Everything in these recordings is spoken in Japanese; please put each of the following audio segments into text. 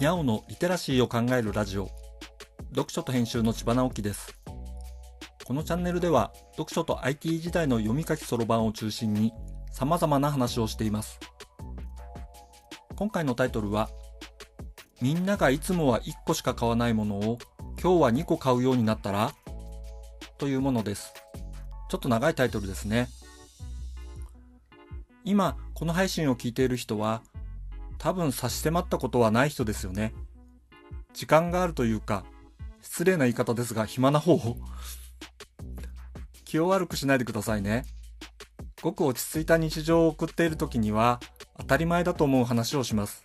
にゃおのリテラシーを考えるラジオ。読書と編集の千葉直樹です。このチャンネルでは読書と IT 時代の読み書きそろばんを中心に様々な話をしています。今回のタイトルはみんながいつもは1個しか買わないものを今日は2個買うようになったらというものです。ちょっと長いタイトルですね。今この配信を聞いている人は多分差し迫ったことはない人ですよね。時間があるというか、失礼な言い方ですが暇な方を。気を悪くしないでくださいね。ごく落ち着いた日常を送っている時には当たり前だと思う話をします。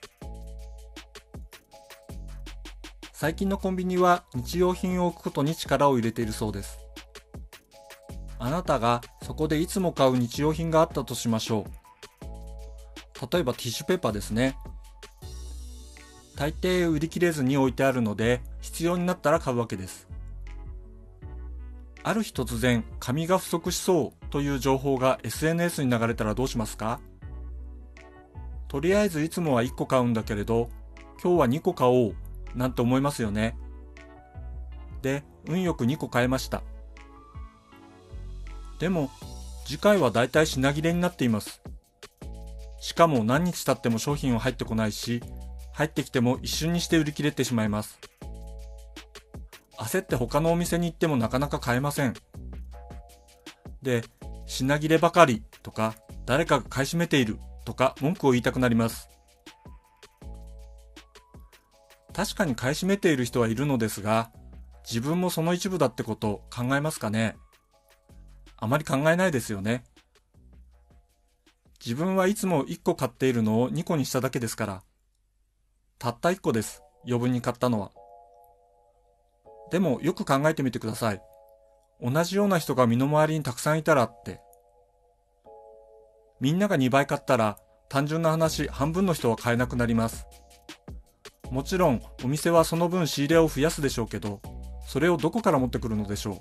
最近のコンビニは日用品を置くことに力を入れているそうです。あなたがそこでいつも買う日用品があったとしましょう。例えばティッシュペーパーですね。大抵売り切れずに置いてあるので、必要になったら買うわけです。ある日突然、紙が不足しそうという情報が SNS に流れたらどうしますか？とりあえずいつもは1個買うんだけれど、今日は2個買おうなんて思いますよね。で、運よく2個買えました。でも、次回はだいたい品切れになっています。しかも何日経っても商品は入ってこないし、入ってきても一瞬にして売り切れてしまいます。焦って他のお店に行ってもなかなか買えません。で、品切ればかりとか、誰かが買い占めているとか文句を言いたくなります。確かに買い占めている人はいるのですが、自分もその一部だってこと考えますかねあまり考えないですよね。自分はいつも1個買っているのを2個にしただけですから。たった1個です。余分に買ったのは。でもよく考えてみてください。同じような人が身の回りにたくさんいたらって。みんなが2倍買ったら単純な話半分の人は買えなくなります。もちろんお店はその分仕入れを増やすでしょうけど、それをどこから持ってくるのでしょう。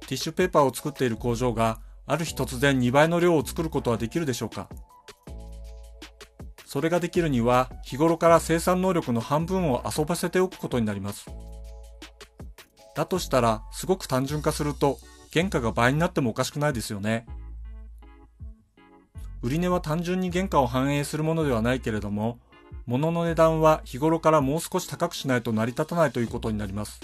ティッシュペーパーを作っている工場がある日突然2倍の量を作ることはできるでしょうかそれができるには日頃から生産能力の半分を遊ばせておくことになります。だとしたらすごく単純化すると原価が倍になってもおかしくないですよね。売値は単純に原価を反映するものではないけれども、物の値段は日頃からもう少し高くしないと成り立たないということになります。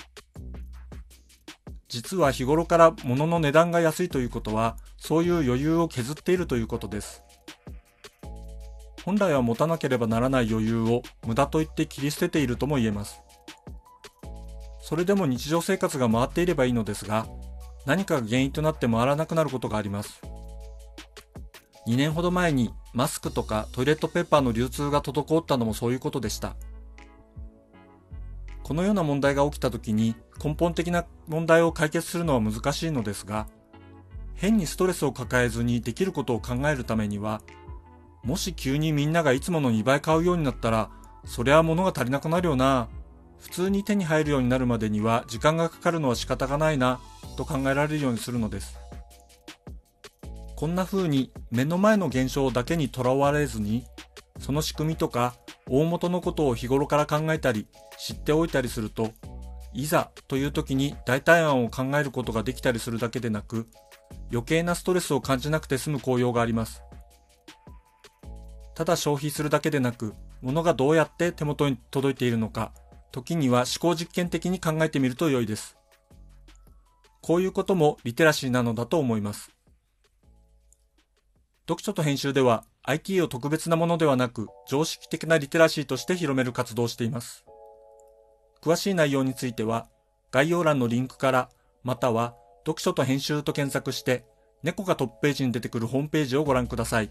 実は日頃から物の値段が安いということは、そういう余裕を削っているということです。本来は持たなければならない余裕を無駄と言って切り捨てているとも言えます。それでも日常生活が回っていればいいのですが、何かが原因となって回らなくなることがあります。2年ほど前にマスクとかトイレットペーパーの流通が滞ったのもそういうことでした。このような問題が起きた時に根本的な問題を解決するのは難しいのですが、変にストレスを抱えずにできることを考えるためには、もし急にみんながいつもの2倍買うようになったら、そりゃ物が足りなくなるよな。普通に手に入るようになるまでには時間がかかるのは仕方がないな、と考えられるようにするのです。こんな風に目の前の現象だけにとらわれずに、その仕組みとか大元のことを日頃から考えたり知っておいたりすると、いざという時に代替案を考えることができたりするだけでなく、余計なストレスを感じなくて済む効用があります。ただ消費するだけでなく、物がどうやって手元に届いているのか、時には思考実験的に考えてみると良いです。こういうこともリテラシーなのだと思います。読書と編集では IT を特別なものではなく常識的なリテラシーとして広める活動をしています。詳しい内容については、概要欄のリンクから、または、読書と編集と検索して、猫がトップページに出てくるホームページをご覧ください。